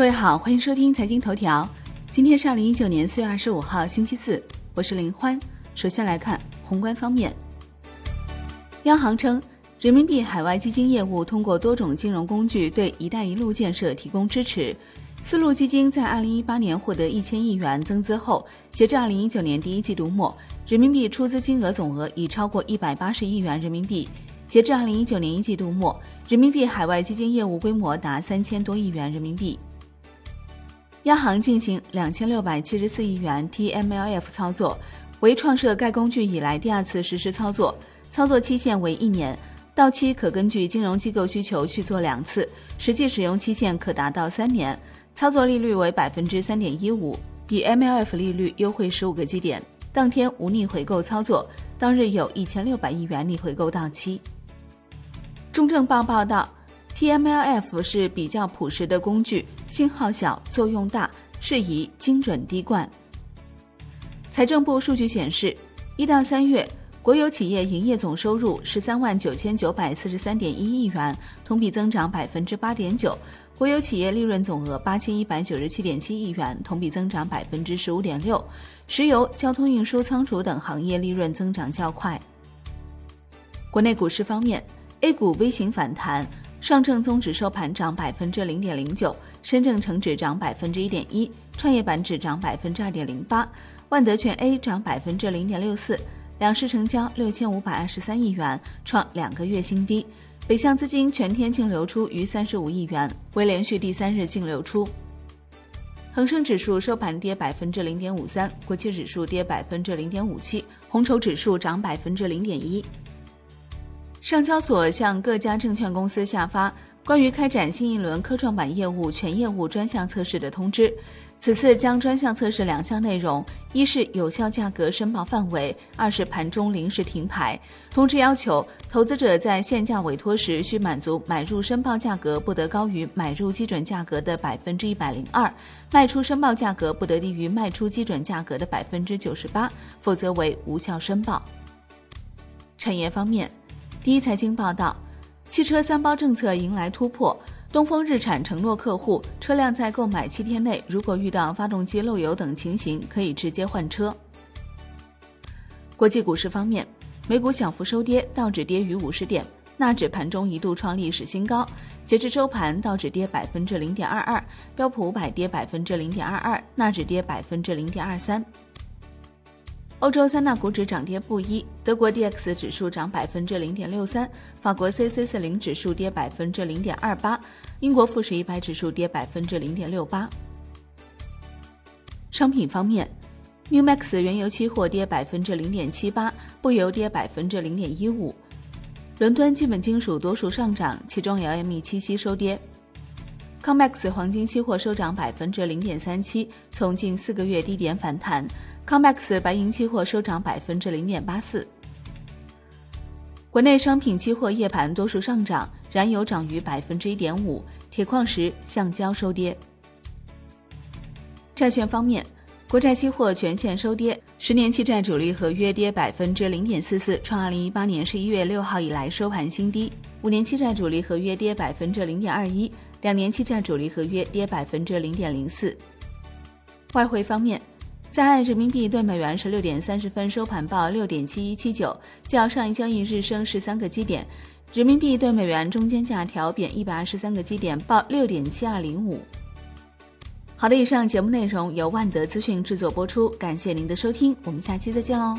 各位好，欢迎收听财经头条。今天是二零一九年四月二十五号，星期四，我是林欢。首先来看宏观方面，央行称，人民币海外基金业务通过多种金融工具对“一带一路”建设提供支持。丝路基金在二零一八年获得一千亿元增资后，截至二零一九年第一季度末，人民币出资金额总额已超过一百八十亿元人民币。截至二零一九年一季度末，人民币海外基金业务规模达三千多亿元人民币。央行进行两千六百七十四亿元 TMLF 操作，为创设该工具以来第二次实施操作，操作期限为一年，到期可根据金融机构需求续做两次，实际使用期限可达到三年。操作利率为百分之三点一五，比 MLF 利率优惠十五个基点。当天无逆回购操作，当日有一千六百亿元逆回购到期。中证报报道，TMLF 是比较朴实的工具，信号小，作用大，适宜精准滴灌。财政部数据显示，一到三月，国有企业营业总收入十三万九千九百四十三点一亿元，同比增长百分之八点九。国有企业利润总额八千一百九十七点七亿元，同比增长百分之十五点六。石油、交通运输、仓储等行业利润增长较快。国内股市方面，A 股微型反弹，上证综指收盘涨百分之零点零九，深证成指涨百分之一点一，创业板指涨百分之二点零八，万德全 A 涨百分之零点六四，两市成交六千五百二十三亿元，创两个月新低。北向资金全天净流出逾三十五亿元，为连续第三日净流出。恒生指数收盘跌百分之零点五三，国企指数跌百分之零点五七，红筹指数涨百分之零点一。上交所向各家证券公司下发。关于开展新一轮科创板业务全业务专项测试的通知，此次将专项测试两项内容：一是有效价格申报范围，二是盘中临时停牌。通知要求，投资者在限价委托时需满足买入申报价格不得高于买入基准价格的百分之一百零二，卖出申报价格不得低于卖出基准价格的百分之九十八，否则为无效申报。产业方面，第一财经报道。汽车三包政策迎来突破，东风日产承诺客户，车辆在购买七天内，如果遇到发动机漏油等情形，可以直接换车。国际股市方面，美股小幅收跌，道指跌逾五十点，纳指盘中一度创历史新高。截至收盘，道指跌百分之零点二二，标普五百跌百分之零点二二，纳指跌百分之零点二三。欧洲三大股指涨跌不一，德国 D X 指数涨百分之零点六三，法国 C C 四零指数跌百分之零点二八，英国富时一百指数跌百分之零点六八。商品方面，New Max 原油期货跌百分之零点七八，布油跌百分之零点一五。伦敦基本金属多数上涨，其中 L M E 七息收跌。Comex 黄金期货收涨百分之零点三七，从近四个月低点反弹。Comex 白银期货收涨百分之零点八四。国内商品期货夜盘多数上涨，燃油涨逾百分之一点五，铁矿石、橡胶收跌。债券方面，国债期货全线收跌，十年期债主力合约跌百分之零点四四，创二零一八年十一月六号以来收盘新低；五年期债主力合约跌百分之零点二一，两年期债主力合约跌百分之零点零四。外汇方面。在岸人民币对美元十六点三十分收盘报六点七一七九，较上一交易日升十三个基点。人民币对美元中间价调贬一百二十三个基点，报六点七二零五。好的，以上节目内容由万德资讯制作播出，感谢您的收听，我们下期再见喽。